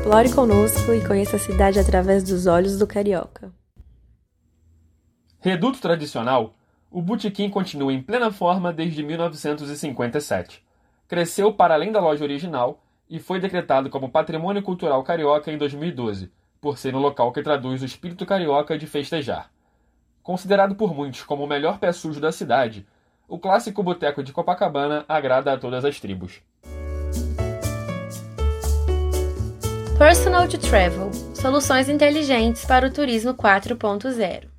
Explore conosco e conheça a cidade através dos olhos do carioca. Reduto tradicional, o Botequim continua em plena forma desde 1957. Cresceu para além da loja original e foi decretado como Patrimônio Cultural Carioca em 2012, por ser um local que traduz o espírito carioca de festejar. Considerado por muitos como o melhor pé sujo da cidade, o clássico boteco de Copacabana agrada a todas as tribos. Personal to Travel Soluções inteligentes para o turismo 4.0